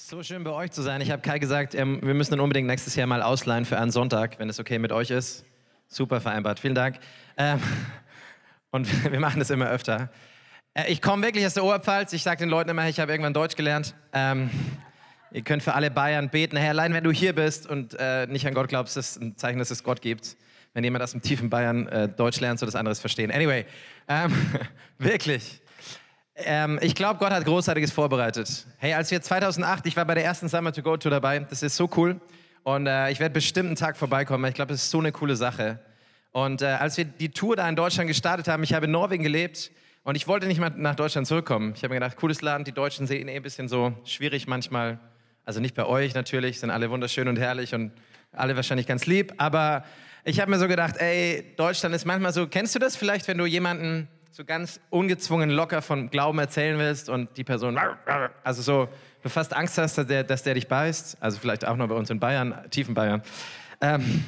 So schön bei euch zu sein. Ich habe Kai gesagt, ähm, wir müssen dann unbedingt nächstes Jahr mal ausleihen für einen Sonntag, wenn es okay mit euch ist. Super vereinbart. Vielen Dank. Ähm, und wir machen das immer öfter. Äh, ich komme wirklich aus der Oberpfalz. Ich sage den Leuten immer, ich habe irgendwann Deutsch gelernt. Ähm, ihr könnt für alle Bayern beten. Herr, allein wenn du hier bist und äh, nicht an Gott glaubst, ist ein Zeichen, dass es Gott gibt. Wenn jemand aus dem tiefen Bayern äh, Deutsch lernt, so das anderes verstehen. Anyway, ähm, wirklich. Ähm, ich glaube, Gott hat Großartiges vorbereitet. Hey, als wir 2008, ich war bei der ersten Summer to Go Tour dabei, das ist so cool. Und äh, ich werde bestimmt einen Tag vorbeikommen. Ich glaube, das ist so eine coole Sache. Und äh, als wir die Tour da in Deutschland gestartet haben, ich habe in Norwegen gelebt und ich wollte nicht mal nach Deutschland zurückkommen. Ich habe mir gedacht, cooles Land, die Deutschen sehen eh ein bisschen so schwierig manchmal. Also nicht bei euch natürlich, sind alle wunderschön und herrlich und alle wahrscheinlich ganz lieb. Aber ich habe mir so gedacht, ey, Deutschland ist manchmal so, kennst du das vielleicht, wenn du jemanden so ganz ungezwungen locker von Glauben erzählen willst und die Person, also so, du fast Angst hast, dass der, dass der dich beißt, also vielleicht auch noch bei uns in Bayern, tiefen Bayern. Ähm,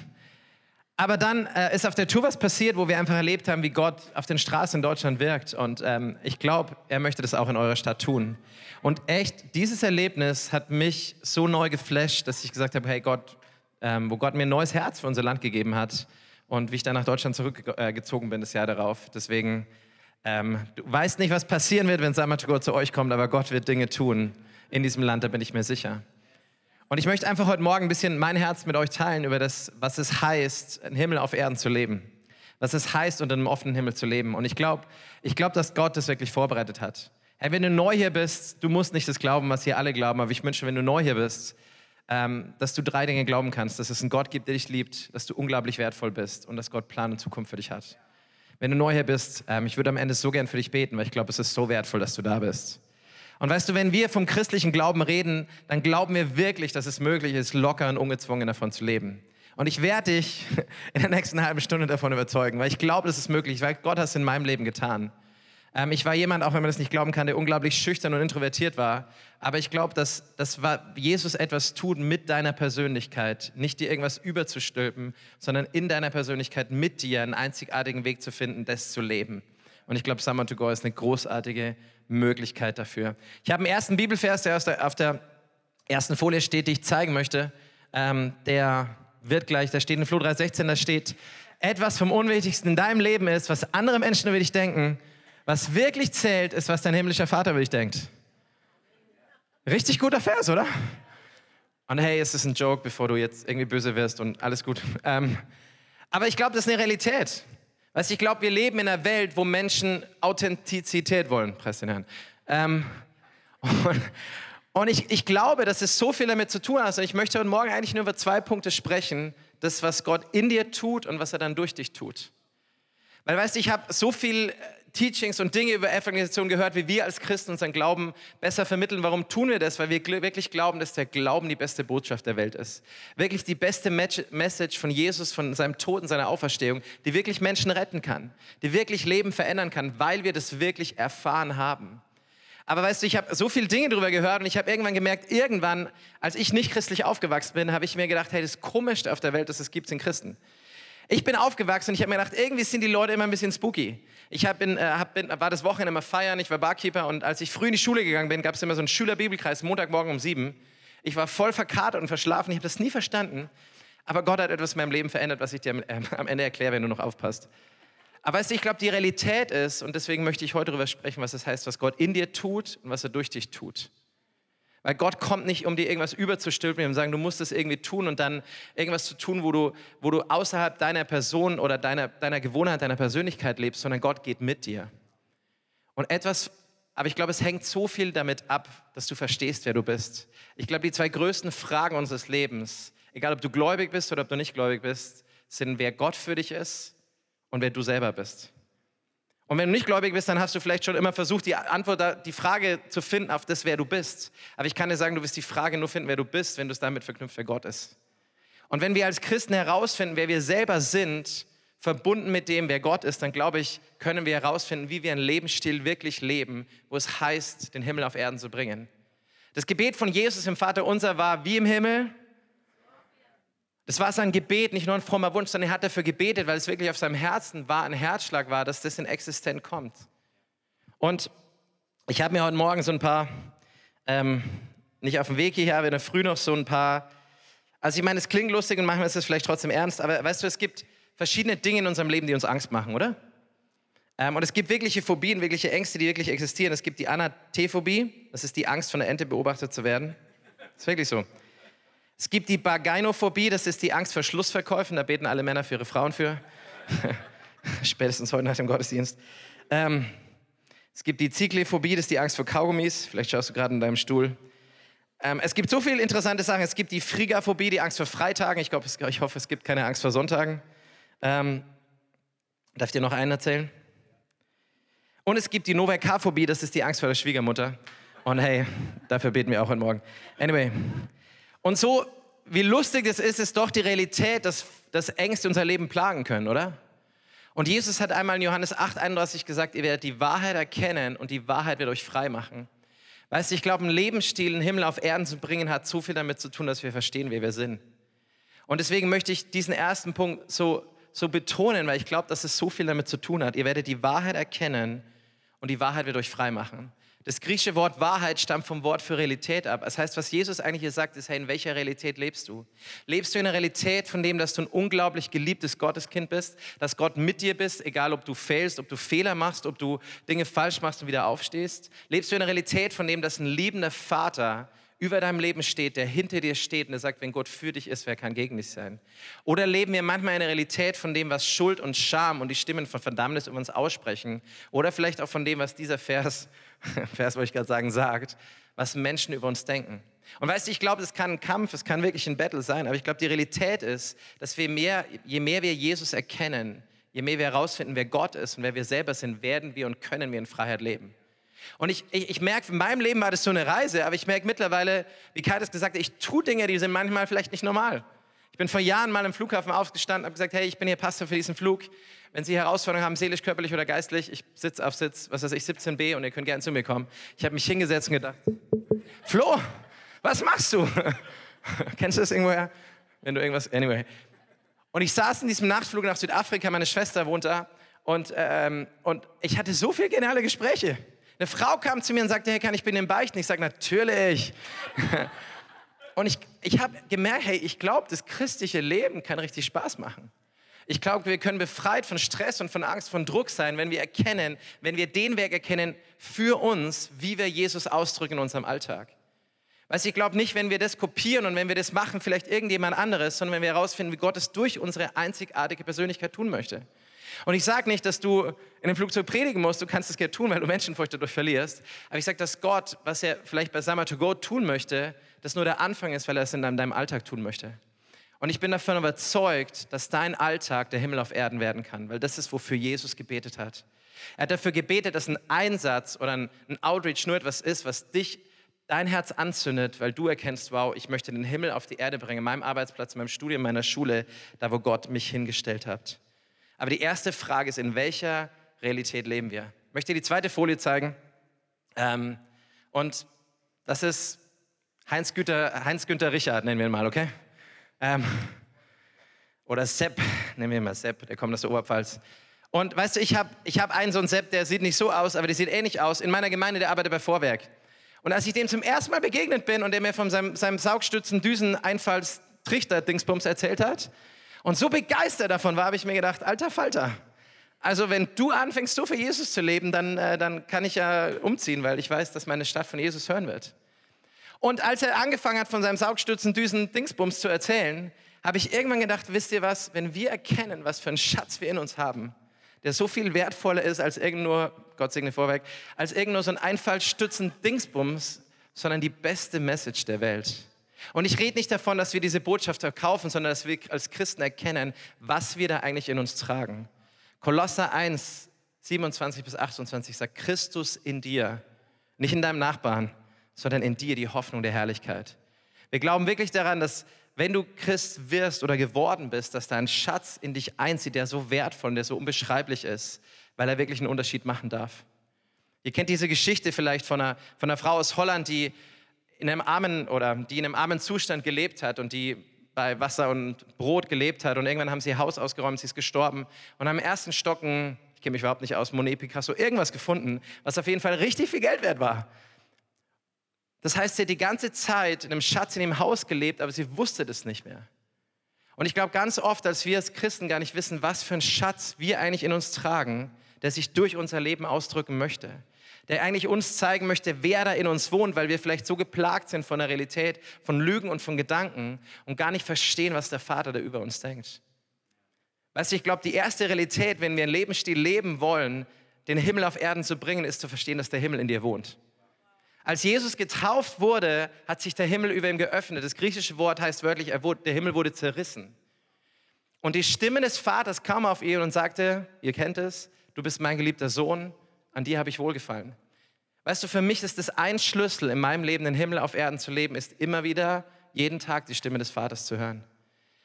aber dann äh, ist auf der Tour was passiert, wo wir einfach erlebt haben, wie Gott auf den Straßen in Deutschland wirkt. Und ähm, ich glaube, er möchte das auch in eurer Stadt tun. Und echt, dieses Erlebnis hat mich so neu geflasht, dass ich gesagt habe, hey Gott, ähm, wo Gott mir ein neues Herz für unser Land gegeben hat und wie ich dann nach Deutschland zurückgezogen bin das Jahr darauf. Deswegen ähm, du weißt nicht, was passieren wird, wenn Go zu euch kommt, aber Gott wird Dinge tun in diesem Land, da bin ich mir sicher. Und ich möchte einfach heute Morgen ein bisschen mein Herz mit euch teilen über das, was es heißt, einen Himmel auf Erden zu leben. Was es heißt, unter einem offenen Himmel zu leben. Und ich glaube, ich glaube, dass Gott das wirklich vorbereitet hat. Hey, wenn du neu hier bist, du musst nicht das glauben, was hier alle glauben, aber ich wünsche, wenn du neu hier bist, ähm, dass du drei Dinge glauben kannst. Dass es einen Gott gibt, der dich liebt, dass du unglaublich wertvoll bist und dass Gott Plan und Zukunft für dich hat. Wenn du neu hier bist, ähm, ich würde am Ende so gern für dich beten, weil ich glaube, es ist so wertvoll, dass du da bist. Und weißt du, wenn wir vom christlichen Glauben reden, dann glauben wir wirklich, dass es möglich ist, locker und ungezwungen davon zu leben. Und ich werde dich in der nächsten halben Stunde davon überzeugen, weil ich glaube, das ist möglich, weil Gott hat es in meinem Leben getan. Ähm, ich war jemand, auch wenn man das nicht glauben kann, der unglaublich schüchtern und introvertiert war. Aber ich glaube, dass, dass Jesus etwas tut mit deiner Persönlichkeit. Nicht dir irgendwas überzustülpen, sondern in deiner Persönlichkeit mit dir einen einzigartigen Weg zu finden, das zu leben. Und ich glaube, Summer to Go ist eine großartige Möglichkeit dafür. Ich habe einen ersten Bibelvers, der auf der ersten Folie steht, die ich zeigen möchte. Ähm, der wird gleich, da steht in Flo 3,16, da steht, etwas vom Unwichtigsten in deinem Leben ist, was andere Menschen über dich denken, was wirklich zählt, ist, was dein himmlischer Vater über dich denkt. Richtig guter Vers, oder? Und hey, es ist ein Joke, bevor du jetzt irgendwie böse wirst und alles gut. Ähm, aber ich glaube, das ist eine Realität. Weißt, ich glaube, wir leben in einer Welt, wo Menschen Authentizität wollen, Preis den Herrn. Ähm, und, und ich, ich glaube, dass es so viel damit zu tun hat. Also ich möchte heute Morgen eigentlich nur über zwei Punkte sprechen. Das, was Gott in dir tut und was er dann durch dich tut. Weil, weißt du, ich habe so viel Teachings und Dinge über Evangelisation gehört, wie wir als Christen unseren Glauben besser vermitteln. Warum tun wir das? Weil wir wirklich glauben, dass der Glauben die beste Botschaft der Welt ist. Wirklich die beste Message von Jesus, von seinem Tod und seiner Auferstehung, die wirklich Menschen retten kann, die wirklich Leben verändern kann, weil wir das wirklich erfahren haben. Aber weißt du, ich habe so viele Dinge darüber gehört und ich habe irgendwann gemerkt, irgendwann, als ich nicht christlich aufgewachsen bin, habe ich mir gedacht, hey, das Komischste auf der Welt ist, es gibt sind Christen. Ich bin aufgewachsen und ich habe mir gedacht, irgendwie sind die Leute immer ein bisschen spooky. Ich hab in, äh, hab, bin, war das Wochenende immer feiern, ich war Barkeeper und als ich früh in die Schule gegangen bin, gab es immer so einen Schülerbibelkreis, Montagmorgen um sieben. Ich war voll verkatert und verschlafen, ich habe das nie verstanden. Aber Gott hat etwas in meinem Leben verändert, was ich dir äh, am Ende erkläre, wenn du noch aufpasst. Aber weißt du, ich glaube, die Realität ist, und deswegen möchte ich heute darüber sprechen, was das heißt, was Gott in dir tut und was er durch dich tut. Weil Gott kommt nicht, um dir irgendwas überzustülpen und sagen, du musst es irgendwie tun und dann irgendwas zu tun, wo du, wo du außerhalb deiner Person oder deiner, deiner Gewohnheit, deiner Persönlichkeit lebst, sondern Gott geht mit dir. Und etwas, aber ich glaube, es hängt so viel damit ab, dass du verstehst, wer du bist. Ich glaube, die zwei größten Fragen unseres Lebens, egal ob du gläubig bist oder ob du nicht gläubig bist, sind, wer Gott für dich ist und wer du selber bist. Und wenn du nicht gläubig bist, dann hast du vielleicht schon immer versucht, die Antwort, die Frage zu finden auf das, wer du bist. Aber ich kann dir sagen, du wirst die Frage nur finden, wer du bist, wenn du es damit verknüpft, wer Gott ist. Und wenn wir als Christen herausfinden, wer wir selber sind, verbunden mit dem, wer Gott ist, dann glaube ich, können wir herausfinden, wie wir einen Lebensstil wirklich leben, wo es heißt, den Himmel auf Erden zu bringen. Das Gebet von Jesus im Vater unser war wie im Himmel, das war sein Gebet, nicht nur ein frommer Wunsch, sondern er hat dafür gebetet, weil es wirklich auf seinem Herzen war, ein Herzschlag war, dass das in Existenz kommt. Und ich habe mir heute Morgen so ein paar ähm, nicht auf dem Weg hierher, wenn er früh noch so ein paar. Also ich meine, es klingt lustig und manchmal ist es vielleicht trotzdem ernst, aber weißt du, es gibt verschiedene Dinge in unserem Leben, die uns Angst machen, oder? Ähm, und es gibt wirkliche Phobien, wirkliche Ängste, die wirklich existieren. Es gibt die Anatephobie, das ist die Angst, von der Ente beobachtet zu werden. Das ist wirklich so. Es gibt die Bargainophobie, das ist die Angst vor Schlussverkäufen, da beten alle Männer für ihre Frauen für. Spätestens heute nach dem Gottesdienst. Ähm, es gibt die Zyklophobie, das ist die Angst vor Kaugummis. Vielleicht schaust du gerade in deinem Stuhl. Ähm, es gibt so viele interessante Sachen. Es gibt die Frigaphobie, die Angst vor Freitagen. Ich, glaub, ich hoffe, es gibt keine Angst vor Sonntagen. Ähm, darf ich dir noch einen erzählen? Und es gibt die Novakaphobie, das ist die Angst vor der Schwiegermutter. Und hey, dafür beten wir auch heute Morgen. Anyway. Und so, wie lustig es ist, ist doch die Realität, dass, dass Ängste unser Leben plagen können, oder? Und Jesus hat einmal in Johannes 8,31 gesagt, ihr werdet die Wahrheit erkennen und die Wahrheit wird euch frei machen. Weißt du, ich glaube, ein Lebensstil, einen Himmel auf Erden zu bringen, hat so viel damit zu tun, dass wir verstehen, wer wir sind. Und deswegen möchte ich diesen ersten Punkt so, so betonen, weil ich glaube, dass es so viel damit zu tun hat. Ihr werdet die Wahrheit erkennen und die Wahrheit wird euch frei machen. Das griechische Wort Wahrheit stammt vom Wort für Realität ab. Das heißt, was Jesus eigentlich hier sagt, ist, hey, in welcher Realität lebst du? Lebst du in einer Realität von dem, dass du ein unglaublich geliebtes Gotteskind bist, dass Gott mit dir bist, egal ob du fehlst, ob du Fehler machst, ob du Dinge falsch machst und wieder aufstehst? Lebst du in einer Realität von dem, dass ein liebender Vater über deinem Leben steht, der hinter dir steht und der sagt, wenn Gott für dich ist, wer kann gegen dich sein? Oder leben wir manchmal eine Realität von dem, was Schuld und Scham und die Stimmen von Verdammnis über uns aussprechen? Oder vielleicht auch von dem, was dieser Vers, Vers wollte ich gerade sagen, sagt, was Menschen über uns denken. Und weißt du, ich glaube, es kann ein Kampf, es kann wirklich ein Battle sein, aber ich glaube, die Realität ist, dass wir mehr, je mehr wir Jesus erkennen, je mehr wir herausfinden, wer Gott ist und wer wir selber sind, werden wir und können wir in Freiheit leben. Und ich, ich, ich merke, in meinem Leben war das so eine Reise, aber ich merke mittlerweile, wie Kai das gesagt hat, ich tue Dinge, die sind manchmal vielleicht nicht normal. Ich bin vor Jahren mal im Flughafen aufgestanden, habe gesagt, hey, ich bin hier Pastor für diesen Flug. Wenn Sie Herausforderungen haben, seelisch, körperlich oder geistlich, ich sitze auf Sitz, was weiß ich, 17b und ihr könnt gerne zu mir kommen. Ich habe mich hingesetzt und gedacht, Flo, was machst du? Kennst du das irgendwoher? Wenn du irgendwas, anyway. Und ich saß in diesem Nachtflug nach Südafrika, meine Schwester wohnt da und, ähm, und ich hatte so viele geniale Gespräche. Eine Frau kam zu mir und sagte, hey, kann ich bin im Beichten? Ich sage, natürlich. und ich, ich habe gemerkt, hey, ich glaube, das christliche Leben kann richtig Spaß machen. Ich glaube, wir können befreit von Stress und von Angst, von Druck sein, wenn wir erkennen, wenn wir den Weg erkennen für uns, wie wir Jesus ausdrücken in unserem Alltag. Weißt du, ich glaube nicht, wenn wir das kopieren und wenn wir das machen, vielleicht irgendjemand anderes, sondern wenn wir herausfinden, wie Gott es durch unsere einzigartige Persönlichkeit tun möchte. Und ich sage nicht, dass du in einem Flugzeug predigen musst, du kannst es gerne tun, weil du Menschenfurcht dadurch verlierst. Aber ich sage, dass Gott, was er vielleicht bei Summer to Go tun möchte, das nur der Anfang ist, weil er es in deinem Alltag tun möchte. Und ich bin davon überzeugt, dass dein Alltag der Himmel auf Erden werden kann, weil das ist, wofür Jesus gebetet hat. Er hat dafür gebetet, dass ein Einsatz oder ein, Outreach nur etwas ist, was dich, dein Herz anzündet, weil du erkennst, wow, ich möchte den Himmel auf die Erde bringen, meinem Arbeitsplatz, meinem Studium, meiner Schule, da wo Gott mich hingestellt hat. Aber die erste Frage ist, in welcher Realität leben wir? Ich möchte dir die zweite Folie zeigen. Ähm, und das ist Heinz-Günther Heinz -Günther Richard, nennen wir ihn mal, okay? Ähm, oder Sepp, nennen wir ihn mal Sepp, der kommt aus der Oberpfalz. Und weißt du, ich habe ich hab einen so einen Sepp, der sieht nicht so aus, aber der sieht ähnlich aus. In meiner Gemeinde, der arbeitet bei Vorwerk. Und als ich dem zum ersten Mal begegnet bin und der mir von seinem, seinem Saugstützen, Düsen, Einfalls, Trichter, Dingsbums erzählt hat, und so begeistert davon war, habe ich mir gedacht, alter Falter. Also wenn du anfängst, so für Jesus zu leben, dann, äh, dann kann ich ja umziehen, weil ich weiß, dass meine Stadt von Jesus hören wird. Und als er angefangen hat, von seinem Saugstützen, Düsen, Dingsbums zu erzählen, habe ich irgendwann gedacht, wisst ihr was, wenn wir erkennen, was für einen Schatz wir in uns haben, der so viel wertvoller ist als irgend nur, Gott segne Vorwerk, als irgend nur so ein Einfallstützen Dingsbums, sondern die beste Message der Welt. Und ich rede nicht davon, dass wir diese Botschaft verkaufen, sondern dass wir als Christen erkennen, was wir da eigentlich in uns tragen. Kolosser 1, 27 bis 28 sagt, Christus in dir, nicht in deinem Nachbarn, sondern in dir die Hoffnung der Herrlichkeit. Wir glauben wirklich daran, dass wenn du Christ wirst oder geworden bist, dass da ein Schatz in dich einzieht, der so wertvoll und der so unbeschreiblich ist, weil er wirklich einen Unterschied machen darf. Ihr kennt diese Geschichte vielleicht von einer, von einer Frau aus Holland, die in einem armen oder die in einem armen Zustand gelebt hat und die bei Wasser und Brot gelebt hat und irgendwann haben sie ihr Haus ausgeräumt, sie ist gestorben und im ersten Stocken, ich kenne mich überhaupt nicht aus, Monet, Picasso, irgendwas gefunden, was auf jeden Fall richtig viel Geld wert war. Das heißt, sie hat die ganze Zeit in einem Schatz in dem Haus gelebt, aber sie wusste das nicht mehr. Und ich glaube ganz oft, als wir als Christen gar nicht wissen, was für einen Schatz wir eigentlich in uns tragen, der sich durch unser Leben ausdrücken möchte, der eigentlich uns zeigen möchte, wer da in uns wohnt, weil wir vielleicht so geplagt sind von der Realität, von Lügen und von Gedanken und gar nicht verstehen, was der Vater da über uns denkt. Weißt du, ich glaube, die erste Realität, wenn wir einen Lebensstil leben wollen, den Himmel auf Erden zu bringen, ist zu verstehen, dass der Himmel in dir wohnt. Als Jesus getauft wurde, hat sich der Himmel über ihm geöffnet. Das griechische Wort heißt wörtlich, der Himmel wurde zerrissen. Und die Stimme des Vaters kam auf ihn und sagte, ihr kennt es, du bist mein geliebter Sohn, an dir habe ich wohlgefallen. Weißt du, für mich ist das ein Schlüssel in meinem Leben, den Himmel auf Erden zu leben, ist immer wieder jeden Tag die Stimme des Vaters zu hören.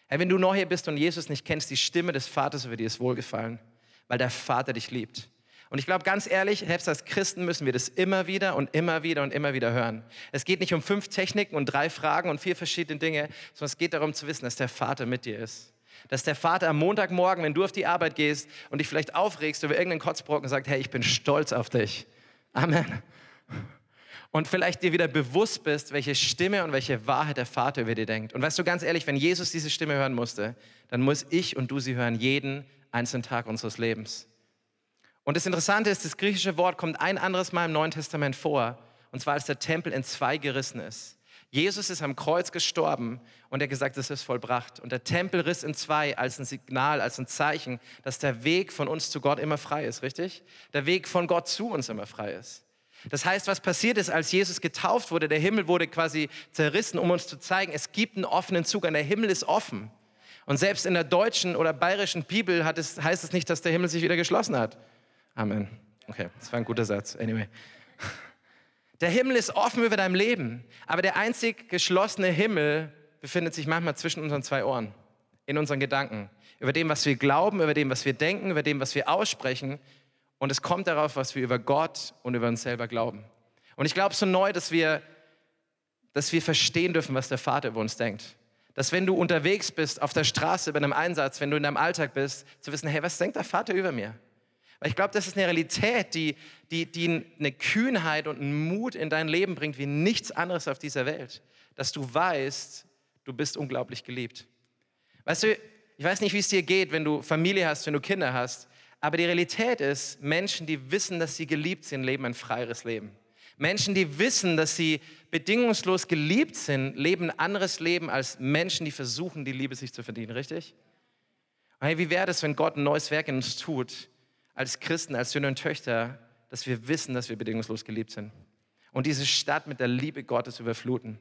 Hey, wenn du neu hier bist und Jesus nicht kennst, die Stimme des Vaters über dir ist wohlgefallen, weil der Vater dich liebt. Und ich glaube ganz ehrlich, selbst als Christen müssen wir das immer wieder und immer wieder und immer wieder hören. Es geht nicht um fünf Techniken und drei Fragen und vier verschiedene Dinge, sondern es geht darum zu wissen, dass der Vater mit dir ist. Dass der Vater am Montagmorgen, wenn du auf die Arbeit gehst und dich vielleicht aufregst über irgendeinen Kotzbrocken, sagt, hey, ich bin stolz auf dich. Amen. Und vielleicht dir wieder bewusst bist, welche Stimme und welche Wahrheit der Vater über dir denkt. Und weißt du ganz ehrlich, wenn Jesus diese Stimme hören musste, dann muss ich und du sie hören jeden einzelnen Tag unseres Lebens. Und das Interessante ist, das griechische Wort kommt ein anderes Mal im Neuen Testament vor, und zwar als der Tempel in zwei gerissen ist. Jesus ist am Kreuz gestorben und er gesagt, es ist vollbracht. Und der Tempel riss in zwei als ein Signal, als ein Zeichen, dass der Weg von uns zu Gott immer frei ist, richtig? Der Weg von Gott zu uns immer frei ist. Das heißt, was passiert ist, als Jesus getauft wurde, der Himmel wurde quasi zerrissen, um uns zu zeigen, es gibt einen offenen Zugang, der Himmel ist offen. Und selbst in der deutschen oder bayerischen Bibel es, heißt es nicht, dass der Himmel sich wieder geschlossen hat. Amen. Okay, das war ein guter Satz. Anyway. Der Himmel ist offen über deinem Leben, aber der einzig geschlossene Himmel befindet sich manchmal zwischen unseren zwei Ohren, in unseren Gedanken, über dem, was wir glauben, über dem, was wir denken, über dem, was wir aussprechen. Und es kommt darauf, was wir über Gott und über uns selber glauben. Und ich glaube so neu, dass wir, dass wir verstehen dürfen, was der Vater über uns denkt. Dass wenn du unterwegs bist, auf der Straße, bei einem Einsatz, wenn du in deinem Alltag bist, zu wissen, hey, was denkt der Vater über mir? Weil ich glaube, das ist eine Realität, die, die, die eine Kühnheit und einen Mut in dein Leben bringt wie nichts anderes auf dieser Welt. Dass du weißt, du bist unglaublich geliebt. Weißt du, ich weiß nicht, wie es dir geht, wenn du Familie hast, wenn du Kinder hast, aber die Realität ist, Menschen, die wissen, dass sie geliebt sind, leben ein freieres Leben. Menschen, die wissen, dass sie bedingungslos geliebt sind, leben ein anderes Leben als Menschen, die versuchen, die Liebe sich zu verdienen, richtig? hey, wie wäre es, wenn Gott ein neues Werk in uns tut, als Christen, als Söhne und Töchter, dass wir wissen, dass wir bedingungslos geliebt sind. Und diese Stadt mit der Liebe Gottes überfluten.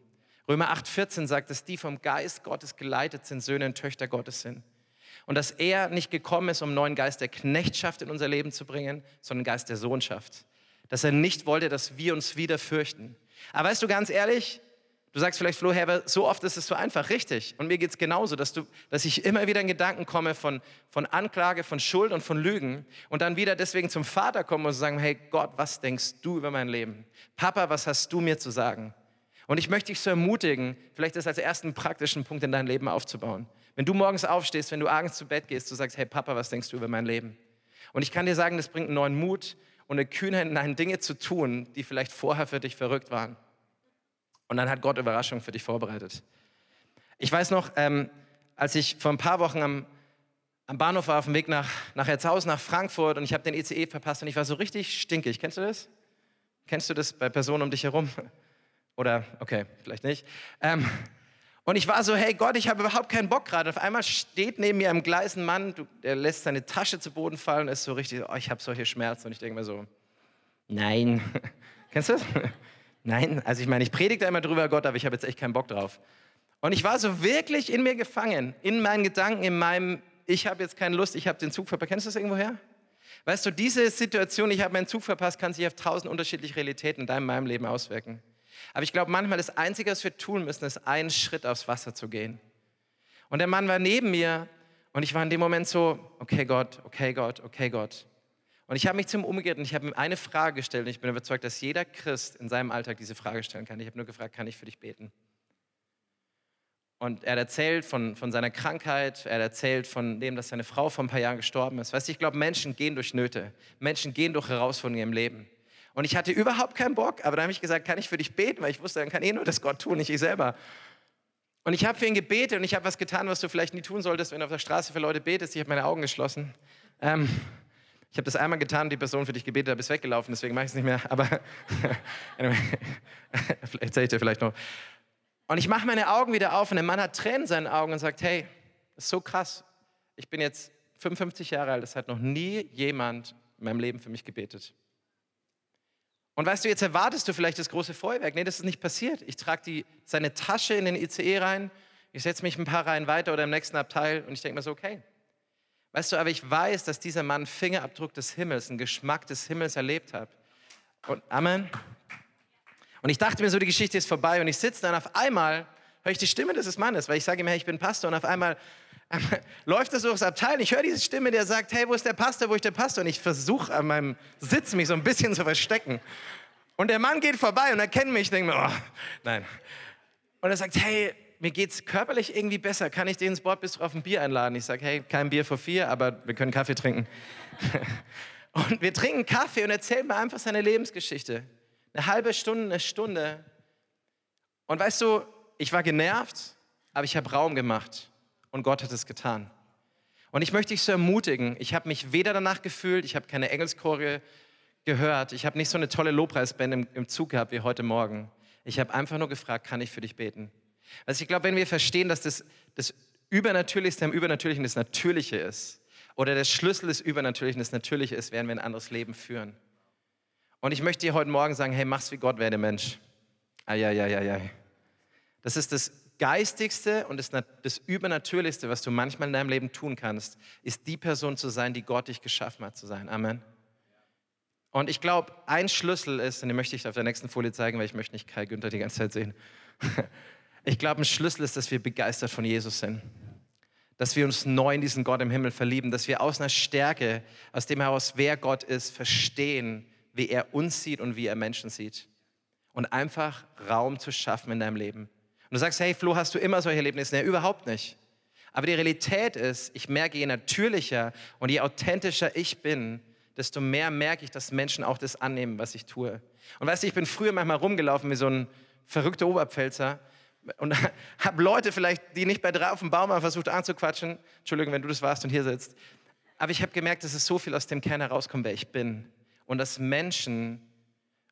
Römer 8,14 sagt, dass die vom Geist Gottes geleitet sind, Söhne und Töchter Gottes sind. Und dass er nicht gekommen ist, um einen neuen Geist der Knechtschaft in unser Leben zu bringen, sondern einen Geist der Sohnschaft. Dass er nicht wollte, dass wir uns wieder fürchten. Aber weißt du ganz ehrlich, Du sagst vielleicht, Flo, Herr, so oft ist es so einfach, richtig. Und mir geht es genauso, dass, du, dass ich immer wieder in Gedanken komme von, von Anklage, von Schuld und von Lügen und dann wieder deswegen zum Vater komme und sagen, hey Gott, was denkst du über mein Leben? Papa, was hast du mir zu sagen? Und ich möchte dich so ermutigen, vielleicht das als ersten praktischen Punkt in dein Leben aufzubauen. Wenn du morgens aufstehst, wenn du abends zu Bett gehst, du sagst, hey Papa, was denkst du über mein Leben? Und ich kann dir sagen, das bringt einen neuen Mut und eine Kühnheit in deinen Dinge zu tun, die vielleicht vorher für dich verrückt waren. Und dann hat Gott Überraschung für dich vorbereitet. Ich weiß noch, ähm, als ich vor ein paar Wochen am, am Bahnhof war, auf dem Weg nach, nach Herzhausen, nach Frankfurt und ich habe den ECE e verpasst und ich war so richtig stinkig. Kennst du das? Kennst du das bei Personen um dich herum? Oder, okay, vielleicht nicht. Ähm, und ich war so, hey Gott, ich habe überhaupt keinen Bock gerade. Auf einmal steht neben mir am Gleis ein Mann, der lässt seine Tasche zu Boden fallen und ist so richtig, oh, ich habe solche Schmerzen. Und ich denke mir so, nein. Kennst du das? Nein, also ich meine, ich predige da immer drüber, Gott, aber ich habe jetzt echt keinen Bock drauf. Und ich war so wirklich in mir gefangen, in meinen Gedanken, in meinem, ich habe jetzt keine Lust, ich habe den Zug verpasst. Kennst du das irgendwoher? Weißt du, diese Situation, ich habe meinen Zug verpasst, kann sich auf tausend unterschiedliche Realitäten in deinem, meinem Leben auswirken. Aber ich glaube, manchmal das Einzige, was wir tun müssen, ist, einen Schritt aufs Wasser zu gehen. Und der Mann war neben mir und ich war in dem Moment so, okay Gott, okay Gott, okay Gott. Und ich habe mich zum umgekehrt und ich habe ihm eine Frage gestellt und ich bin überzeugt, dass jeder Christ in seinem Alltag diese Frage stellen kann. Ich habe nur gefragt, kann ich für dich beten? Und er hat erzählt von, von seiner Krankheit, er hat erzählt von dem, dass seine Frau vor ein paar Jahren gestorben ist. Weißt du, ich glaube, Menschen gehen durch Nöte, Menschen gehen durch Herausforderungen im Leben. Und ich hatte überhaupt keinen Bock, aber dann habe ich gesagt, kann ich für dich beten, weil ich wusste, dann kann eh nur das Gott tun, nicht ich selber. Und ich habe für ihn gebetet und ich habe was getan, was du vielleicht nie tun solltest, wenn du auf der Straße für Leute betest. Ich habe meine Augen geschlossen. Ähm, ich habe das einmal getan, die Person für dich gebetet hat, ist weggelaufen, deswegen mache ich es nicht mehr. Aber anyway, erzähle ich dir vielleicht noch. Und ich mache meine Augen wieder auf und der Mann hat Tränen in seinen Augen und sagt, hey, ist so krass. Ich bin jetzt 55 Jahre alt, es hat noch nie jemand in meinem Leben für mich gebetet. Und weißt du, jetzt erwartest du vielleicht das große Feuerwerk. Nee, das ist nicht passiert. Ich trage seine Tasche in den ICE rein, ich setze mich ein paar Reihen weiter oder im nächsten Abteil und ich denke mir so, okay. Weißt du, aber ich weiß, dass dieser Mann Fingerabdruck des Himmels, einen Geschmack des Himmels erlebt hat. Und Amen. Und ich dachte mir so, die Geschichte ist vorbei und ich sitze dann auf einmal, höre ich die Stimme dieses Mannes, weil ich sage ihm, hey, ich bin Pastor und auf einmal läuft das durchs Abteil. Ich höre diese Stimme, der sagt, hey, wo ist der Pastor, wo ist der Pastor? Und ich versuche an meinem Sitz mich so ein bisschen zu verstecken. Und der Mann geht vorbei und erkennt mich. Ich denke mir, oh, nein. Und er sagt, hey, mir geht es körperlich irgendwie besser. Kann ich den ins Bordbistro auf ein Bier einladen? Ich sage, hey, kein Bier vor vier, aber wir können Kaffee trinken. und wir trinken Kaffee und erzählen mir einfach seine Lebensgeschichte. Eine halbe Stunde, eine Stunde. Und weißt du, ich war genervt, aber ich habe Raum gemacht und Gott hat es getan. Und ich möchte dich so ermutigen, ich habe mich weder danach gefühlt, ich habe keine Engelschore gehört, ich habe nicht so eine tolle Lobpreisband im, im Zug gehabt wie heute Morgen. Ich habe einfach nur gefragt, kann ich für dich beten? Also ich glaube, wenn wir verstehen, dass das, das Übernatürlichste am Übernatürlichen das Natürliche ist, oder der Schlüssel des Übernatürlichen das Natürliche ist, werden wir ein anderes Leben führen. Und ich möchte dir heute Morgen sagen, hey, mach's wie Gott, werde Mensch. Eieieiei. Das ist das Geistigste und das, das Übernatürlichste, was du manchmal in deinem Leben tun kannst, ist die Person zu sein, die Gott dich geschaffen hat zu sein. Amen. Und ich glaube, ein Schlüssel ist, und den möchte ich auf der nächsten Folie zeigen, weil ich möchte nicht Kai Günther die ganze Zeit sehen. Ich glaube, ein Schlüssel ist, dass wir begeistert von Jesus sind. Dass wir uns neu in diesen Gott im Himmel verlieben. Dass wir aus einer Stärke, aus dem heraus, wer Gott ist, verstehen, wie er uns sieht und wie er Menschen sieht. Und einfach Raum zu schaffen in deinem Leben. Und du sagst, hey Flo, hast du immer solche Erlebnisse? Nee, überhaupt nicht. Aber die Realität ist, ich merke, je natürlicher und je authentischer ich bin, desto mehr merke ich, dass Menschen auch das annehmen, was ich tue. Und weißt du, ich bin früher manchmal rumgelaufen wie so ein verrückter Oberpfälzer und habe Leute vielleicht, die nicht bei drei auf dem Baum waren, versucht anzuquatschen. Entschuldigung, wenn du das warst und hier sitzt. Aber ich habe gemerkt, dass es so viel aus dem Kern herauskommt, wer ich bin. Und dass Menschen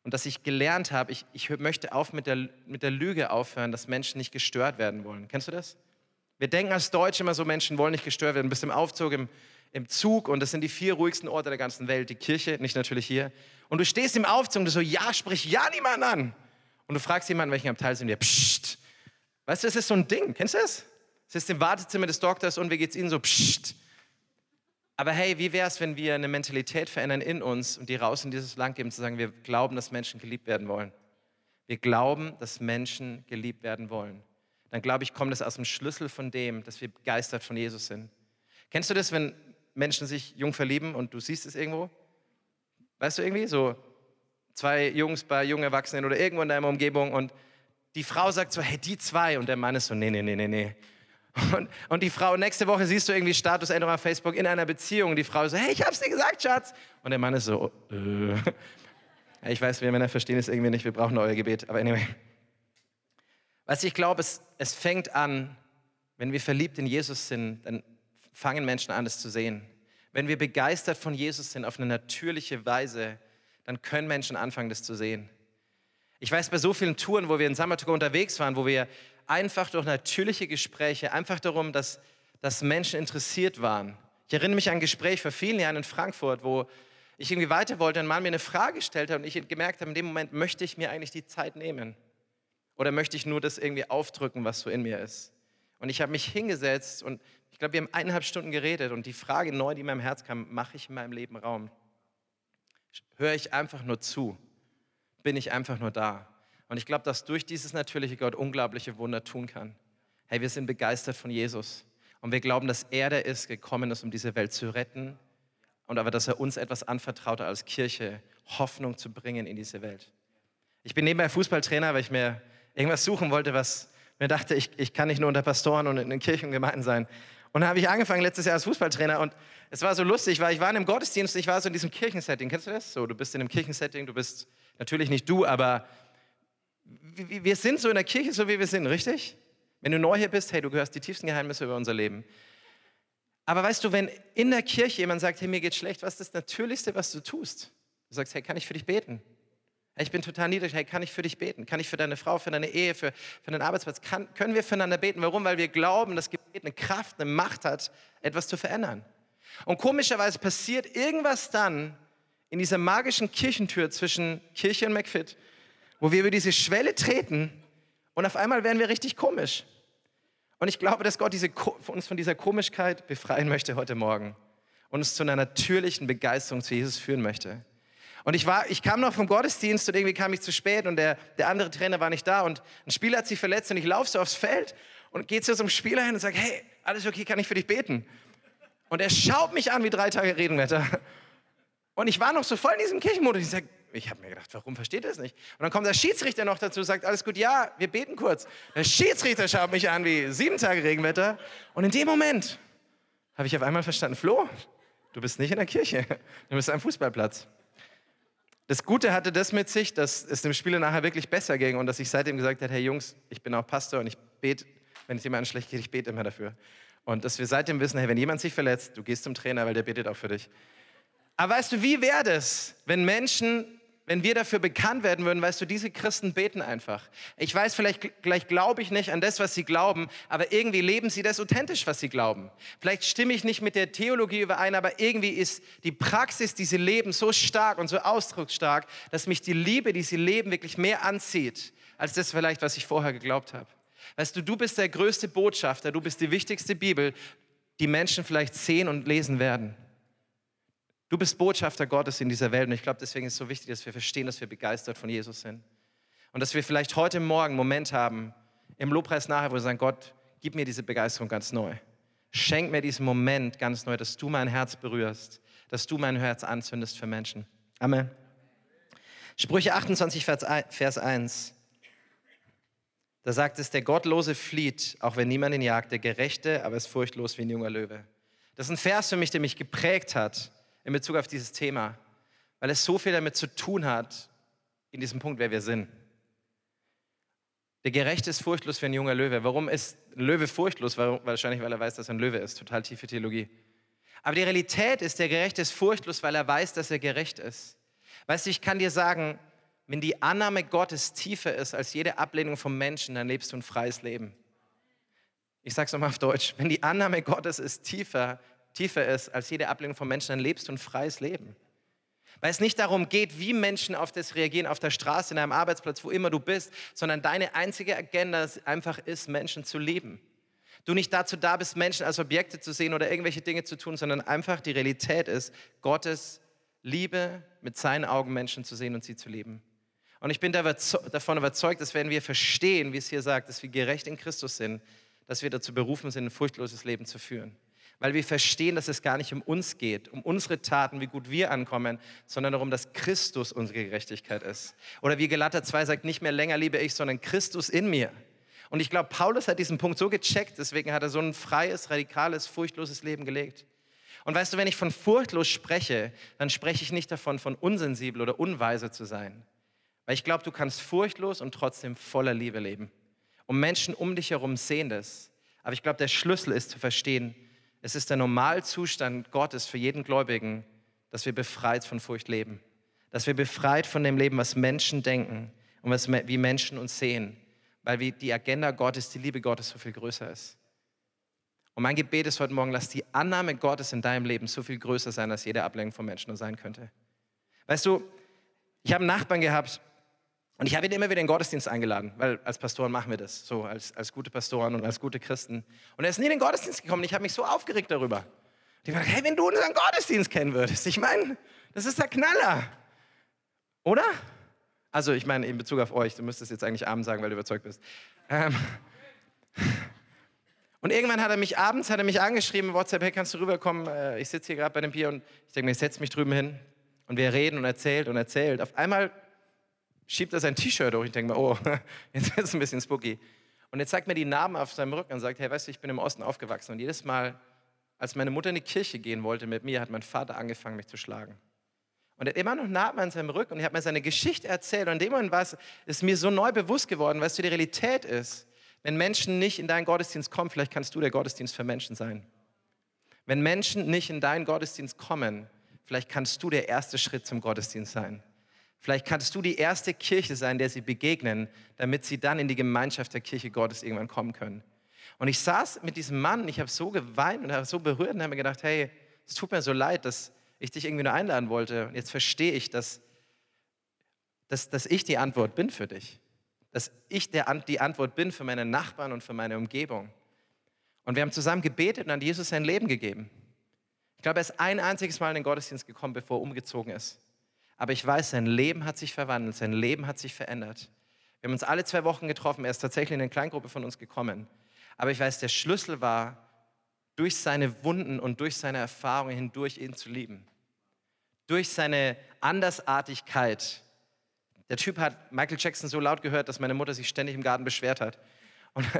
und dass ich gelernt habe, ich, ich möchte auf mit der, mit der Lüge aufhören, dass Menschen nicht gestört werden wollen. Kennst du das? Wir denken als Deutsche immer so, Menschen wollen nicht gestört werden. Du bist im Aufzug, im, im Zug und das sind die vier ruhigsten Orte der ganzen Welt. Die Kirche, nicht natürlich hier. Und du stehst im Aufzug und du so, ja, sprich ja niemand an. Und du fragst jemanden, welchen Abteil sind wir? Psst. Weißt du, das ist so ein Ding. Kennst du das? Es ist im Wartezimmer des Doktors und wie geht's Ihnen so? Psst. Aber hey, wie wäre es, wenn wir eine Mentalität verändern in uns und die raus in dieses Land geben, zu sagen, wir glauben, dass Menschen geliebt werden wollen. Wir glauben, dass Menschen geliebt werden wollen. Dann glaube ich, kommt es aus dem Schlüssel von dem, dass wir begeistert von Jesus sind. Kennst du das, wenn Menschen sich jung verlieben und du siehst es irgendwo? Weißt du irgendwie? So zwei Jungs bei jungen Erwachsenen oder irgendwo in deiner Umgebung und die Frau sagt so, hey, die zwei. Und der Mann ist so, nee, nee, nee, nee, nee. Und, und die Frau, nächste Woche siehst du irgendwie Statusänderung auf Facebook in einer Beziehung. Die Frau so, hey, ich hab's dir gesagt, Schatz. Und der Mann ist so, äh. Ich weiß, wir Männer verstehen es irgendwie nicht, wir brauchen euer Gebet. Aber anyway. Was ich glaube, es, es fängt an, wenn wir verliebt in Jesus sind, dann fangen Menschen an, es zu sehen. Wenn wir begeistert von Jesus sind auf eine natürliche Weise, dann können Menschen anfangen, das zu sehen. Ich weiß, bei so vielen Touren, wo wir in Samatuka unterwegs waren, wo wir einfach durch natürliche Gespräche, einfach darum, dass, dass Menschen interessiert waren. Ich erinnere mich an ein Gespräch vor vielen Jahren in Frankfurt, wo ich irgendwie weiter wollte und ein Mann mir eine Frage gestellt hat und ich gemerkt habe, in dem Moment möchte ich mir eigentlich die Zeit nehmen. Oder möchte ich nur das irgendwie aufdrücken, was so in mir ist? Und ich habe mich hingesetzt und ich glaube, wir haben eineinhalb Stunden geredet und die Frage neu, die in meinem Herz kam, mache ich in meinem Leben Raum? Höre ich einfach nur zu? Bin ich einfach nur da? Und ich glaube, dass durch dieses natürliche Gott unglaubliche Wunder tun kann. Hey, wir sind begeistert von Jesus. Und wir glauben, dass er der ist, gekommen ist, um diese Welt zu retten. Und aber, dass er uns etwas anvertraut als Kirche, Hoffnung zu bringen in diese Welt. Ich bin nebenbei Fußballtrainer, weil ich mir irgendwas suchen wollte, was mir dachte, ich, ich kann nicht nur unter Pastoren und in den Kirchen und Gemeinden sein. Und dann habe ich angefangen letztes Jahr als Fußballtrainer und es war so lustig, weil ich war in einem Gottesdienst, ich war so in diesem Kirchensetting. Kennst du das? So, du bist in einem Kirchensetting, du bist natürlich nicht du, aber wir sind so in der Kirche, so wie wir sind, richtig? Wenn du neu hier bist, hey, du gehörst die tiefsten Geheimnisse über unser Leben. Aber weißt du, wenn in der Kirche jemand sagt, hey, mir geht's schlecht, was ist das Natürlichste, was du tust? Du sagst, hey, kann ich für dich beten? Ich bin total niedrig, hey, kann ich für dich beten? Kann ich für deine Frau, für deine Ehe, für, für deinen Arbeitsplatz? Kann, können wir füreinander beten? Warum? Weil wir glauben, dass Gebet eine Kraft, eine Macht hat, etwas zu verändern. Und komischerweise passiert irgendwas dann in dieser magischen Kirchentür zwischen Kirche und McFit, wo wir über diese Schwelle treten und auf einmal werden wir richtig komisch. Und ich glaube, dass Gott diese, uns von dieser Komischkeit befreien möchte heute Morgen und uns zu einer natürlichen Begeisterung zu Jesus führen möchte. Und ich, war, ich kam noch vom Gottesdienst und irgendwie kam ich zu spät und der, der andere Trainer war nicht da und ein Spieler hat sich verletzt und ich laufe so aufs Feld und gehe zu so einem Spieler hin und sage, hey, alles okay, kann ich für dich beten? Und er schaut mich an wie drei Tage Regenwetter. Und ich war noch so voll in diesem Kirchenmodus. Ich sage, ich habe mir gedacht, warum versteht er das nicht? Und dann kommt der Schiedsrichter noch dazu, sagt, alles gut, ja, wir beten kurz. Der Schiedsrichter schaut mich an wie sieben Tage Regenwetter. Und in dem Moment habe ich auf einmal verstanden, Flo, du bist nicht in der Kirche, du bist am Fußballplatz. Das Gute hatte das mit sich, dass es dem Spieler nachher wirklich besser ging und dass ich seitdem gesagt habe, hey Jungs, ich bin auch Pastor und ich bete, wenn es jemandem schlecht geht, ich bete immer dafür. Und dass wir seitdem wissen, hey, wenn jemand sich verletzt, du gehst zum Trainer, weil der betet auch für dich. Aber weißt du, wie wäre das, wenn Menschen wenn wir dafür bekannt werden würden, weißt du, diese Christen beten einfach. Ich weiß, vielleicht, vielleicht glaube ich nicht an das, was sie glauben, aber irgendwie leben sie das authentisch, was sie glauben. Vielleicht stimme ich nicht mit der Theologie überein, aber irgendwie ist die Praxis, die sie leben, so stark und so ausdrucksstark, dass mich die Liebe, die sie leben, wirklich mehr anzieht, als das vielleicht, was ich vorher geglaubt habe. Weißt du, du bist der größte Botschafter, du bist die wichtigste Bibel, die Menschen vielleicht sehen und lesen werden. Du bist Botschafter Gottes in dieser Welt und ich glaube, deswegen ist es so wichtig, dass wir verstehen, dass wir begeistert von Jesus sind. Und dass wir vielleicht heute Morgen einen Moment haben, im Lobpreis nachher, wo wir sagen, Gott, gib mir diese Begeisterung ganz neu. Schenk mir diesen Moment ganz neu, dass du mein Herz berührst, dass du mein Herz anzündest für Menschen. Amen. Sprüche 28, Vers 1. Da sagt es, der Gottlose flieht, auch wenn niemand ihn jagt, der Gerechte, aber ist furchtlos wie ein junger Löwe. Das ist ein Vers für mich, der mich geprägt hat in Bezug auf dieses Thema, weil es so viel damit zu tun hat, in diesem Punkt, wer wir sind. Der Gerechte ist furchtlos wie ein junger Löwe. Warum ist ein Löwe furchtlos? Wahrscheinlich, weil er weiß, dass er ein Löwe ist. Total tiefe Theologie. Aber die Realität ist, der Gerechte ist furchtlos, weil er weiß, dass er gerecht ist. Weißt du, ich kann dir sagen, wenn die Annahme Gottes tiefer ist als jede Ablehnung vom Menschen, dann lebst du ein freies Leben. Ich sage es nochmal auf Deutsch. Wenn die Annahme Gottes ist tiefer tiefer ist als jede Ablehnung von Menschen, dann lebst du ein freies Leben. Weil es nicht darum geht, wie Menschen auf das reagieren, auf der Straße, in einem Arbeitsplatz, wo immer du bist, sondern deine einzige Agenda einfach ist, Menschen zu lieben. Du nicht dazu da bist, Menschen als Objekte zu sehen oder irgendwelche Dinge zu tun, sondern einfach die Realität ist, Gottes Liebe mit seinen Augen Menschen zu sehen und sie zu lieben. Und ich bin davon überzeugt, dass wenn wir verstehen, wie es hier sagt, dass wir gerecht in Christus sind, dass wir dazu berufen sind, ein furchtloses Leben zu führen weil wir verstehen, dass es gar nicht um uns geht, um unsere Taten, wie gut wir ankommen, sondern darum, dass Christus unsere Gerechtigkeit ist. Oder wie Galater 2 sagt, nicht mehr länger liebe ich, sondern Christus in mir. Und ich glaube, Paulus hat diesen Punkt so gecheckt, deswegen hat er so ein freies, radikales, furchtloses Leben gelegt. Und weißt du, wenn ich von furchtlos spreche, dann spreche ich nicht davon, von unsensibel oder unweise zu sein. Weil ich glaube, du kannst furchtlos und trotzdem voller Liebe leben. Und Menschen um dich herum sehen das. Aber ich glaube, der Schlüssel ist zu verstehen, es ist der Normalzustand Gottes für jeden Gläubigen, dass wir befreit von Furcht leben. Dass wir befreit von dem Leben, was Menschen denken und was, wie Menschen uns sehen. Weil die Agenda Gottes, die Liebe Gottes so viel größer ist. Und mein Gebet ist heute Morgen, lass die Annahme Gottes in deinem Leben so viel größer sein, als jede Ablenkung von Menschen nur sein könnte. Weißt du, ich habe einen Nachbarn gehabt, und ich habe ihn immer wieder in den Gottesdienst eingeladen, weil als Pastoren machen wir das, so als, als gute Pastoren und als gute Christen. Und er ist nie in den Gottesdienst gekommen. Ich habe mich so aufgeregt darüber. Und ich habe hey, wenn du unseren Gottesdienst kennen würdest, ich meine, das ist der Knaller. Oder? Also, ich meine, in Bezug auf euch, du müsstest jetzt eigentlich abends sagen, weil du überzeugt bist. Ähm, und irgendwann hat er mich abends hat er mich angeschrieben, WhatsApp, hey, kannst du rüberkommen? Äh, ich sitze hier gerade bei dem Bier und ich denke mir, ich setze mich drüben hin. Und wir reden und erzählt und erzählt. Auf einmal schiebt er sein T-Shirt hoch. Ich denke mir, oh, jetzt ist es ein bisschen spooky. Und er zeigt mir die Narben auf seinem Rücken und sagt, hey, weißt du, ich bin im Osten aufgewachsen. Und jedes Mal, als meine Mutter in die Kirche gehen wollte mit mir, hat mein Vater angefangen, mich zu schlagen. Und er hat immer noch Narben an seinem Rücken und ich habe mir seine Geschichte erzählt. Und in dem Moment war es, ist mir so neu bewusst geworden, weißt du, die Realität ist, wenn Menschen nicht in deinen Gottesdienst kommen, vielleicht kannst du der Gottesdienst für Menschen sein. Wenn Menschen nicht in deinen Gottesdienst kommen, vielleicht kannst du der erste Schritt zum Gottesdienst sein. Vielleicht kannst du die erste Kirche sein, der sie begegnen, damit sie dann in die Gemeinschaft der Kirche Gottes irgendwann kommen können. Und ich saß mit diesem Mann, ich habe so geweint und habe so berührt und habe mir gedacht, hey, es tut mir so leid, dass ich dich irgendwie nur einladen wollte. Und jetzt verstehe ich, dass, dass, dass ich die Antwort bin für dich. Dass ich der, die Antwort bin für meine Nachbarn und für meine Umgebung. Und wir haben zusammen gebetet und an Jesus sein Leben gegeben. Ich glaube, er ist ein einziges Mal in den Gottesdienst gekommen, bevor er umgezogen ist. Aber ich weiß, sein Leben hat sich verwandelt, sein Leben hat sich verändert. Wir haben uns alle zwei Wochen getroffen, er ist tatsächlich in eine Kleingruppe von uns gekommen. Aber ich weiß, der Schlüssel war, durch seine Wunden und durch seine Erfahrungen hindurch ihn zu lieben. Durch seine Andersartigkeit. Der Typ hat Michael Jackson so laut gehört, dass meine Mutter sich ständig im Garten beschwert hat. Und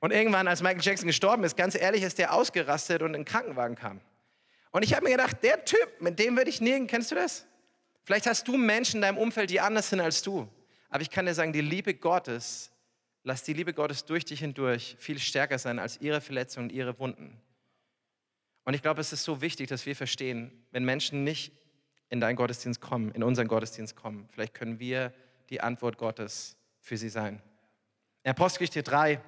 Und irgendwann, als Michael Jackson gestorben ist, ganz ehrlich, ist der ausgerastet und in den Krankenwagen kam. Und ich habe mir gedacht, der Typ, mit dem würde ich nie, kennst du das? Vielleicht hast du Menschen in deinem Umfeld, die anders sind als du. Aber ich kann dir sagen, die Liebe Gottes, lass die Liebe Gottes durch dich hindurch viel stärker sein als ihre Verletzungen und ihre Wunden. Und ich glaube, es ist so wichtig, dass wir verstehen, wenn Menschen nicht in deinen Gottesdienst kommen, in unseren Gottesdienst kommen, vielleicht können wir die Antwort Gottes für sie sein. In Apostelgeschichte 3,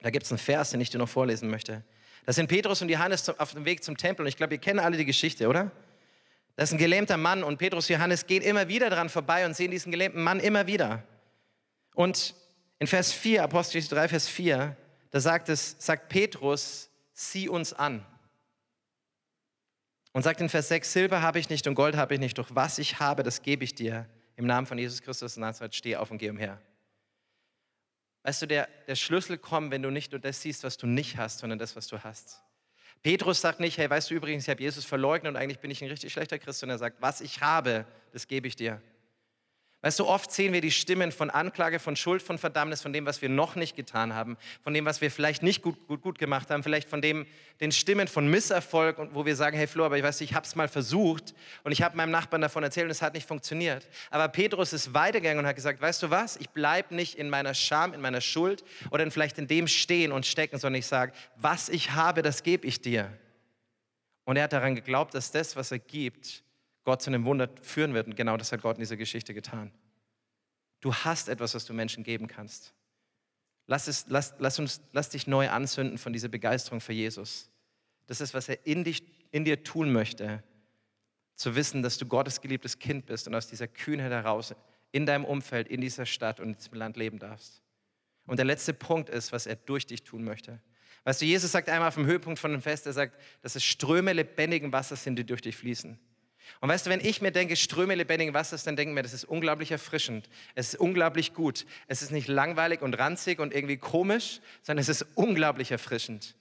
da gibt es einen Vers, den ich dir noch vorlesen möchte. Das sind Petrus und Johannes auf dem Weg zum Tempel. Und ich glaube, ihr kennt alle die Geschichte, oder? Das ist ein gelähmter Mann und Petrus und Johannes gehen immer wieder dran vorbei und sehen diesen gelähmten Mann immer wieder. Und in Vers 4, Apostel 3, Vers 4, da sagt es, sagt Petrus, sieh uns an. Und sagt in Vers 6, Silber habe ich nicht und Gold habe ich nicht, doch was ich habe, das gebe ich dir. Im Namen von Jesus Christus Nazareth, steh auf und geh umher. Weißt du, der, der Schlüssel kommt, wenn du nicht nur das siehst, was du nicht hast, sondern das, was du hast. Petrus sagt nicht, hey, weißt du übrigens, ich habe Jesus verleugnet und eigentlich bin ich ein richtig schlechter Christ, sondern er sagt, was ich habe, das gebe ich dir. Weißt du, oft sehen wir die Stimmen von Anklage, von Schuld, von Verdammnis, von dem, was wir noch nicht getan haben, von dem, was wir vielleicht nicht gut, gut, gut gemacht haben, vielleicht von dem, den Stimmen von Misserfolg, und wo wir sagen, hey Flo, aber ich weiß, ich habe es mal versucht und ich habe meinem Nachbarn davon erzählt und es hat nicht funktioniert. Aber Petrus ist weitergegangen und hat gesagt, weißt du was, ich bleibe nicht in meiner Scham, in meiner Schuld oder vielleicht in dem stehen und stecken, sondern ich sage, was ich habe, das gebe ich dir. Und er hat daran geglaubt, dass das, was er gibt, Gott zu einem Wunder führen wird. Und genau das hat Gott in dieser Geschichte getan. Du hast etwas, was du Menschen geben kannst. Lass, es, lass, lass, uns, lass dich neu anzünden von dieser Begeisterung für Jesus. Das ist, was er in, dich, in dir tun möchte. Zu wissen, dass du Gottes geliebtes Kind bist und aus dieser Kühnheit heraus in deinem Umfeld, in dieser Stadt und in diesem Land leben darfst. Und der letzte Punkt ist, was er durch dich tun möchte. Weißt du, Jesus sagt einmal auf dem Höhepunkt von dem Fest, er sagt, dass es Ströme lebendigen Wassers sind, die durch dich fließen. Und weißt du, wenn ich mir denke, Ströme lebendigen Wassers, dann denken wir, das ist unglaublich erfrischend. Es ist unglaublich gut. Es ist nicht langweilig und ranzig und irgendwie komisch, sondern es ist unglaublich erfrischend.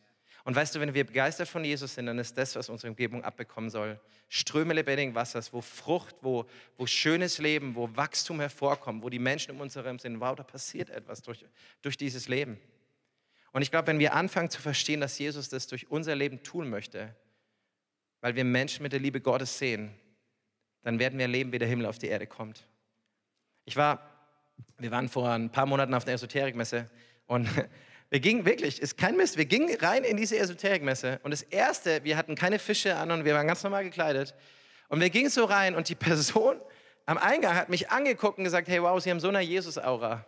Und weißt du, wenn wir begeistert von Jesus sind, dann ist das, was unsere Umgebung abbekommen soll. Ströme lebendigen Wassers, wo Frucht, wo, wo schönes Leben, wo Wachstum hervorkommt, wo die Menschen um uns herum sind. Wow, da passiert etwas durch, durch dieses Leben. Und ich glaube, wenn wir anfangen zu verstehen, dass Jesus das durch unser Leben tun möchte, weil wir Menschen mit der Liebe Gottes sehen, dann werden wir erleben, wie der Himmel auf die Erde kommt. Ich war, wir waren vor ein paar Monaten auf der Esoterikmesse und wir gingen wirklich, ist kein Mist, wir gingen rein in diese Esoterikmesse und das erste, wir hatten keine Fische an und wir waren ganz normal gekleidet und wir gingen so rein und die Person am Eingang hat mich angeguckt und gesagt, hey wow, Sie haben so eine Jesus-Aura.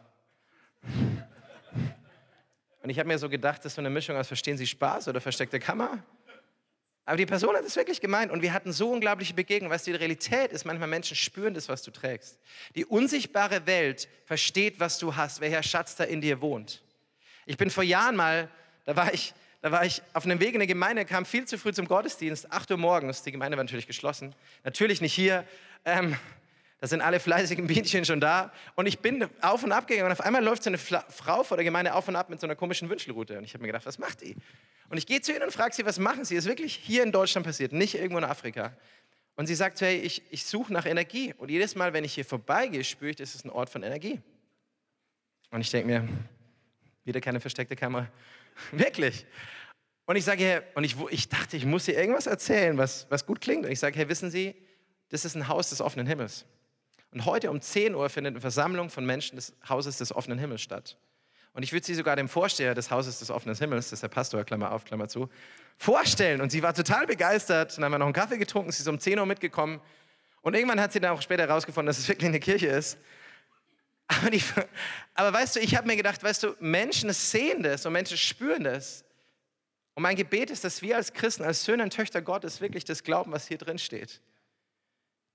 Und ich habe mir so gedacht, das ist so eine Mischung aus Verstehen Sie Spaß oder versteckte Kammer. Aber die Person hat es wirklich gemeint und wir hatten so unglaubliche Begegnungen. Weißt du, die Realität ist, manchmal Menschen spüren das, was du trägst. Die unsichtbare Welt versteht, was du hast, welcher Schatz da in dir wohnt. Ich bin vor Jahren mal, da war ich, da war ich auf einem Weg in der Gemeinde, kam viel zu früh zum Gottesdienst, 8 Uhr morgens, die Gemeinde war natürlich geschlossen, natürlich nicht hier. Ähm, da sind alle fleißigen Bienchen schon da. Und ich bin auf und ab gegangen und auf einmal läuft so eine Frau vor der Gemeinde auf und ab mit so einer komischen Wünschelrute. Und ich habe mir gedacht, was macht die? Und ich gehe zu ihnen und frage sie, was machen sie? Ist wirklich hier in Deutschland passiert, nicht irgendwo in Afrika. Und sie sagt, hey, ich, ich suche nach Energie. Und jedes Mal, wenn ich hier vorbeigehe, spüre ich, das ist ein Ort von Energie. Und ich denke mir, wieder keine versteckte Kamera. Wirklich. Und ich sage, hey, und ich, ich dachte, ich muss hier irgendwas erzählen, was, was gut klingt. Und ich sage, hey, wissen Sie, das ist ein Haus des offenen Himmels. Und heute um 10 Uhr findet eine Versammlung von Menschen des Hauses des offenen Himmels statt. Und ich würde sie sogar dem Vorsteher des Hauses des offenen Himmels, das ist der Pastor, Klammer auf, Klammer zu, vorstellen. Und sie war total begeistert. Dann haben wir noch einen Kaffee getrunken, sie ist um 10 Uhr mitgekommen. Und irgendwann hat sie dann auch später herausgefunden, dass es wirklich eine Kirche ist. Aber, die, aber weißt du, ich habe mir gedacht, weißt du, Menschen sehen das und Menschen spüren das. Und mein Gebet ist, dass wir als Christen, als Söhne und Töchter Gottes wirklich das glauben, was hier drin steht.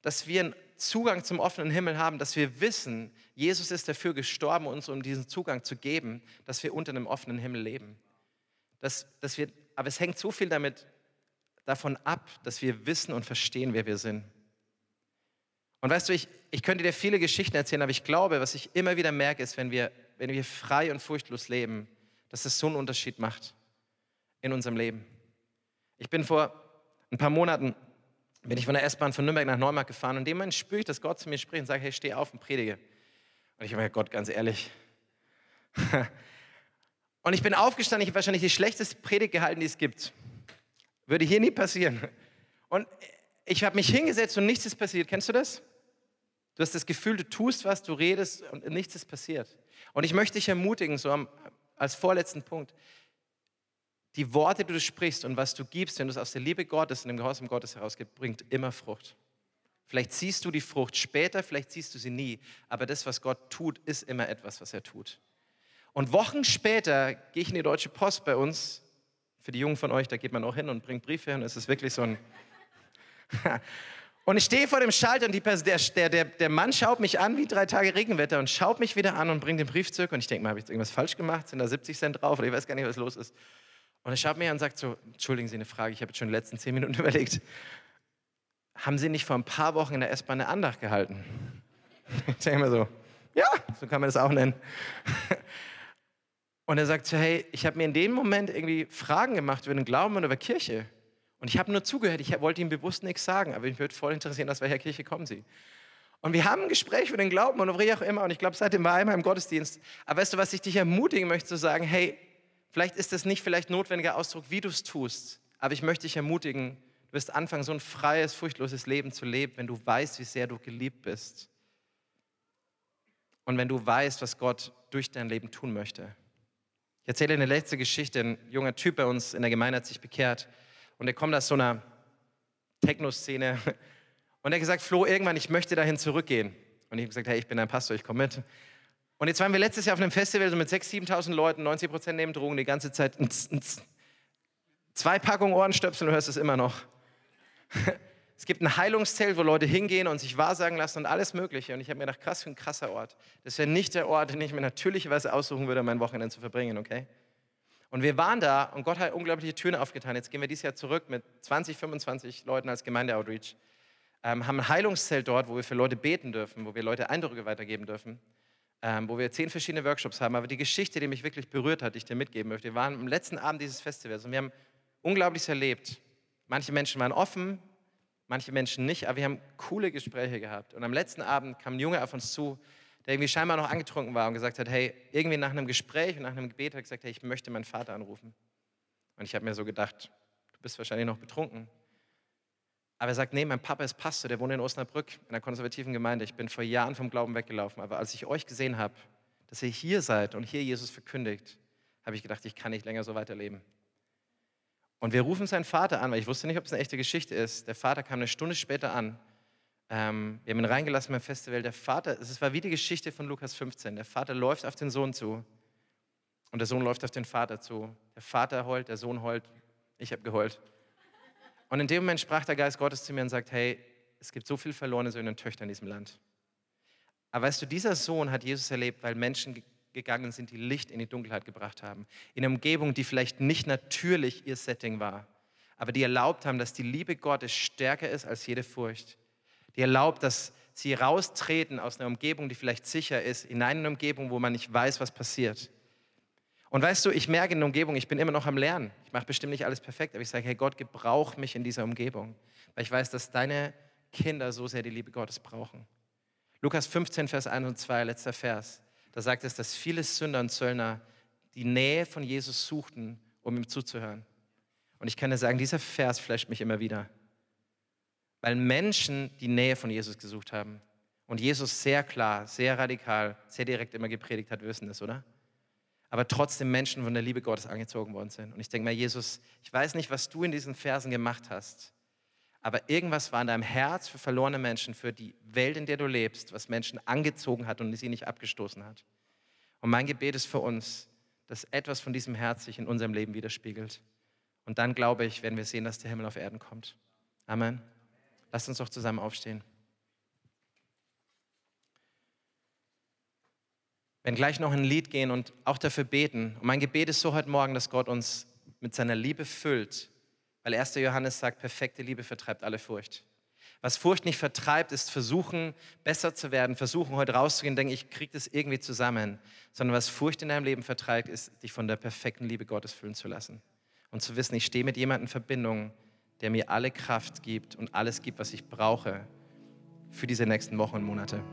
Dass wir einen Zugang zum offenen Himmel haben, dass wir wissen, Jesus ist dafür gestorben, uns um diesen Zugang zu geben, dass wir unter einem offenen Himmel leben. Dass, dass wir, aber es hängt so viel damit, davon ab, dass wir wissen und verstehen, wer wir sind. Und weißt du, ich, ich könnte dir viele Geschichten erzählen, aber ich glaube, was ich immer wieder merke, ist, wenn wir, wenn wir frei und furchtlos leben, dass das so einen Unterschied macht in unserem Leben. Ich bin vor ein paar Monaten bin ich von der S-Bahn von Nürnberg nach Neumarkt gefahren und in dem Moment spüre ich, dass Gott zu mir spricht und sagt, hey, steh auf und predige. Und ich habe mir Gott, ganz ehrlich. und ich bin aufgestanden, ich habe wahrscheinlich die schlechteste Predigt gehalten, die es gibt. Würde hier nie passieren. Und ich habe mich hingesetzt und nichts ist passiert. Kennst du das? Du hast das Gefühl, du tust was, du redest und nichts ist passiert. Und ich möchte dich ermutigen, so als vorletzten Punkt, die Worte, die du sprichst und was du gibst, wenn du es aus der Liebe Gottes und dem Gehorsam Gottes herausgibst, bringt immer Frucht. Vielleicht siehst du die Frucht später, vielleicht siehst du sie nie, aber das, was Gott tut, ist immer etwas, was er tut. Und Wochen später gehe ich in die Deutsche Post bei uns. Für die Jungen von euch, da geht man auch hin und bringt Briefe und es ist wirklich so ein. und ich stehe vor dem Schalter und die, der, der, der Mann schaut mich an wie drei Tage Regenwetter und schaut mich wieder an und bringt den Brief zurück. Und ich denke mal, habe ich irgendwas falsch gemacht? Sind da 70 Cent drauf? Oder ich weiß gar nicht, was los ist. Und er schaut mir an und sagt so, entschuldigen Sie eine Frage, ich habe jetzt schon die letzten zehn Minuten überlegt. Haben Sie nicht vor ein paar Wochen in der S-Bahn eine Andacht gehalten? Ich denke mir so, ja, so kann man das auch nennen. Und er sagt so, hey, ich habe mir in dem Moment irgendwie Fragen gemacht über den Glauben und über Kirche. Und ich habe nur zugehört, ich wollte ihm bewusst nichts sagen, aber mich würde voll interessieren, aus welcher Kirche kommen Sie. Und wir haben ein Gespräch über den Glauben und wie auch immer. Und ich glaube, seitdem war er einmal im Gottesdienst. Aber weißt du, was ich dich ermutigen möchte, zu sagen, hey, Vielleicht ist es nicht vielleicht notwendiger Ausdruck, wie du es tust, aber ich möchte dich ermutigen, du wirst anfangen, so ein freies, furchtloses Leben zu leben, wenn du weißt, wie sehr du geliebt bist. Und wenn du weißt, was Gott durch dein Leben tun möchte. Ich erzähle eine letzte Geschichte. Ein junger Typ bei uns in der Gemeinde hat sich bekehrt und er kommt aus so einer Techno-Szene und er hat gesagt, Flo, irgendwann, ich möchte dahin zurückgehen. Und ich habe gesagt, hey, ich bin ein Pastor, ich komme mit. Und jetzt waren wir letztes Jahr auf einem Festival so mit 6.000, 7.000 Leuten, 90 Prozent nehmen Drogen, die ganze Zeit. Zwei Packungen Ohrenstöpsel, du hörst es immer noch. Es gibt ein Heilungszelt, wo Leute hingehen und sich wahrsagen lassen und alles Mögliche. Und ich habe mir gedacht, krass, für ein krasser Ort. Das wäre nicht der Ort, den ich mir natürlicherweise aussuchen würde, mein Wochenende zu verbringen, okay? Und wir waren da und Gott hat unglaubliche Türen aufgetan. Jetzt gehen wir dieses Jahr zurück mit 20, 25 Leuten als Gemeindeoutreach. Ähm, haben ein Heilungszelt dort, wo wir für Leute beten dürfen, wo wir Leute Eindrücke weitergeben dürfen ähm, wo wir zehn verschiedene Workshops haben. Aber die Geschichte, die mich wirklich berührt hat, die ich dir mitgeben möchte, wir waren am letzten Abend dieses Festivals und wir haben Unglaubliches erlebt. Manche Menschen waren offen, manche Menschen nicht, aber wir haben coole Gespräche gehabt. Und am letzten Abend kam ein Junge auf uns zu, der irgendwie scheinbar noch angetrunken war und gesagt hat, hey, irgendwie nach einem Gespräch und nach einem Gebet hat er gesagt, hey, ich möchte meinen Vater anrufen. Und ich habe mir so gedacht, du bist wahrscheinlich noch betrunken. Aber er sagt, nee, mein Papa ist Pastor, der wohnt in Osnabrück, in einer konservativen Gemeinde. Ich bin vor Jahren vom Glauben weggelaufen. Aber als ich euch gesehen habe, dass ihr hier seid und hier Jesus verkündigt, habe ich gedacht, ich kann nicht länger so weiterleben. Und wir rufen seinen Vater an, weil ich wusste nicht, ob es eine echte Geschichte ist. Der Vater kam eine Stunde später an. Ähm, wir haben ihn reingelassen beim Festival. Der Vater, es war wie die Geschichte von Lukas 15. Der Vater läuft auf den Sohn zu und der Sohn läuft auf den Vater zu. Der Vater heult, der Sohn heult. Ich habe geheult. Und in dem Moment sprach der Geist Gottes zu mir und sagt, hey, es gibt so viele verlorene Söhne und Töchter in diesem Land. Aber weißt du, dieser Sohn hat Jesus erlebt, weil Menschen gegangen sind, die Licht in die Dunkelheit gebracht haben. In einer Umgebung, die vielleicht nicht natürlich ihr Setting war, aber die erlaubt haben, dass die Liebe Gottes stärker ist als jede Furcht. Die erlaubt, dass sie raustreten aus einer Umgebung, die vielleicht sicher ist, in eine Umgebung, wo man nicht weiß, was passiert. Und weißt du, ich merke in der Umgebung, ich bin immer noch am Lernen. Ich mache bestimmt nicht alles perfekt, aber ich sage, hey Gott, gebrauch mich in dieser Umgebung, weil ich weiß, dass deine Kinder so sehr die Liebe Gottes brauchen. Lukas 15, Vers 1 und 2, letzter Vers. da sagt es, dass viele Sünder und Zöllner die Nähe von Jesus suchten, um ihm zuzuhören. Und ich kann dir sagen, dieser Vers flasht mich immer wieder. Weil Menschen die Nähe von Jesus gesucht haben. Und Jesus sehr klar, sehr radikal, sehr direkt immer gepredigt hat, wir wissen das, oder? Aber trotzdem Menschen von der Liebe Gottes angezogen worden sind. Und ich denke mal, Jesus, ich weiß nicht, was du in diesen Versen gemacht hast, aber irgendwas war in deinem Herz für verlorene Menschen, für die Welt, in der du lebst, was Menschen angezogen hat und sie nicht abgestoßen hat. Und mein Gebet ist für uns, dass etwas von diesem Herz sich in unserem Leben widerspiegelt. Und dann glaube ich, werden wir sehen, dass der Himmel auf Erden kommt. Amen. Lasst uns doch zusammen aufstehen. Werden gleich noch ein Lied gehen und auch dafür beten. Und mein Gebet ist so heute Morgen, dass Gott uns mit seiner Liebe füllt, weil 1. Johannes sagt, perfekte Liebe vertreibt alle Furcht. Was Furcht nicht vertreibt, ist versuchen, besser zu werden, versuchen, heute rauszugehen, denken, ich kriege das irgendwie zusammen. Sondern was Furcht in deinem Leben vertreibt, ist, dich von der perfekten Liebe Gottes füllen zu lassen. Und zu wissen, ich stehe mit jemandem in Verbindung, der mir alle Kraft gibt und alles gibt, was ich brauche für diese nächsten Wochen und Monate.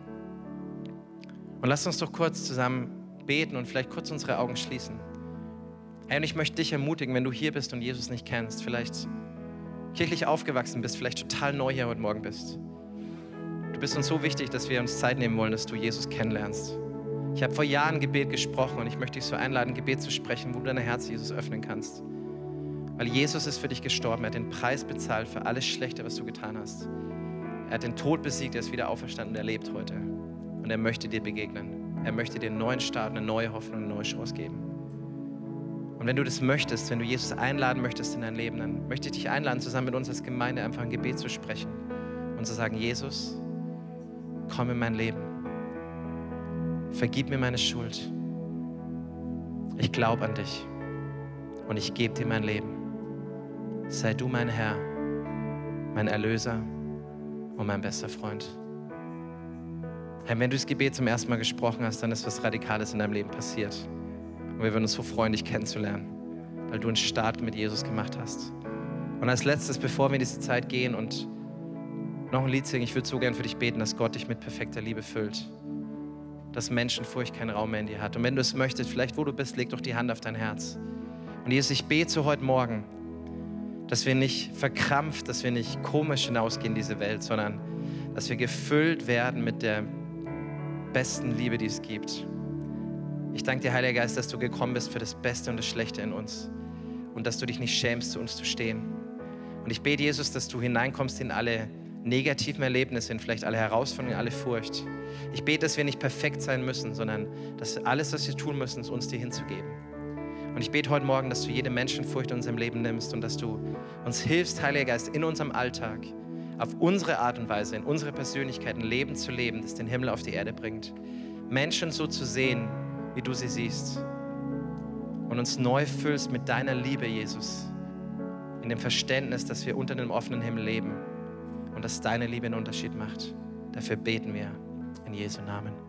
Und lass uns doch kurz zusammen beten und vielleicht kurz unsere Augen schließen. Hey, und ich möchte dich ermutigen, wenn du hier bist und Jesus nicht kennst, vielleicht kirchlich aufgewachsen bist, vielleicht total neu hier heute Morgen bist. Du bist uns so wichtig, dass wir uns Zeit nehmen wollen, dass du Jesus kennenlernst. Ich habe vor Jahren Gebet gesprochen und ich möchte dich so einladen, Gebet zu sprechen, wo du dein Herz Jesus öffnen kannst. Weil Jesus ist für dich gestorben. Er hat den Preis bezahlt für alles Schlechte, was du getan hast. Er hat den Tod besiegt, er ist wieder auferstanden, er lebt heute. Und er möchte dir begegnen. Er möchte dir einen neuen Start, eine neue Hoffnung, eine neue Chance geben. Und wenn du das möchtest, wenn du Jesus einladen möchtest in dein Leben, dann möchte ich dich einladen, zusammen mit uns als Gemeinde einfach ein Gebet zu sprechen und zu sagen, Jesus, komm in mein Leben. Vergib mir meine Schuld. Ich glaube an dich und ich gebe dir mein Leben. Sei du mein Herr, mein Erlöser und mein bester Freund. Herr, wenn du das Gebet zum ersten Mal gesprochen hast, dann ist was Radikales in deinem Leben passiert. Und wir würden uns so freuen, dich kennenzulernen, weil du einen Start mit Jesus gemacht hast. Und als letztes, bevor wir in diese Zeit gehen und noch ein Lied singen, ich würde so gern für dich beten, dass Gott dich mit perfekter Liebe füllt. Dass Menschenfurcht keinen Raum mehr in dir hat. Und wenn du es möchtest, vielleicht wo du bist, leg doch die Hand auf dein Herz. Und Jesus, ich bete heute Morgen, dass wir nicht verkrampft, dass wir nicht komisch hinausgehen in diese Welt, sondern dass wir gefüllt werden mit der besten Liebe, die es gibt. Ich danke dir, Heiliger Geist, dass du gekommen bist für das Beste und das Schlechte in uns und dass du dich nicht schämst, zu uns zu stehen. Und ich bete, Jesus, dass du hineinkommst in alle negativen Erlebnisse, in vielleicht alle Herausforderungen, alle Furcht. Ich bete, dass wir nicht perfekt sein müssen, sondern dass alles, was wir tun müssen, ist uns dir hinzugeben. Und ich bete heute Morgen, dass du jede Menschenfurcht in unserem Leben nimmst und dass du uns hilfst, Heiliger Geist, in unserem Alltag auf unsere Art und Weise, in unsere Persönlichkeit ein Leben zu leben, das den Himmel auf die Erde bringt. Menschen so zu sehen, wie du sie siehst. Und uns neu füllst mit deiner Liebe, Jesus. In dem Verständnis, dass wir unter dem offenen Himmel leben und dass deine Liebe einen Unterschied macht. Dafür beten wir in Jesu Namen.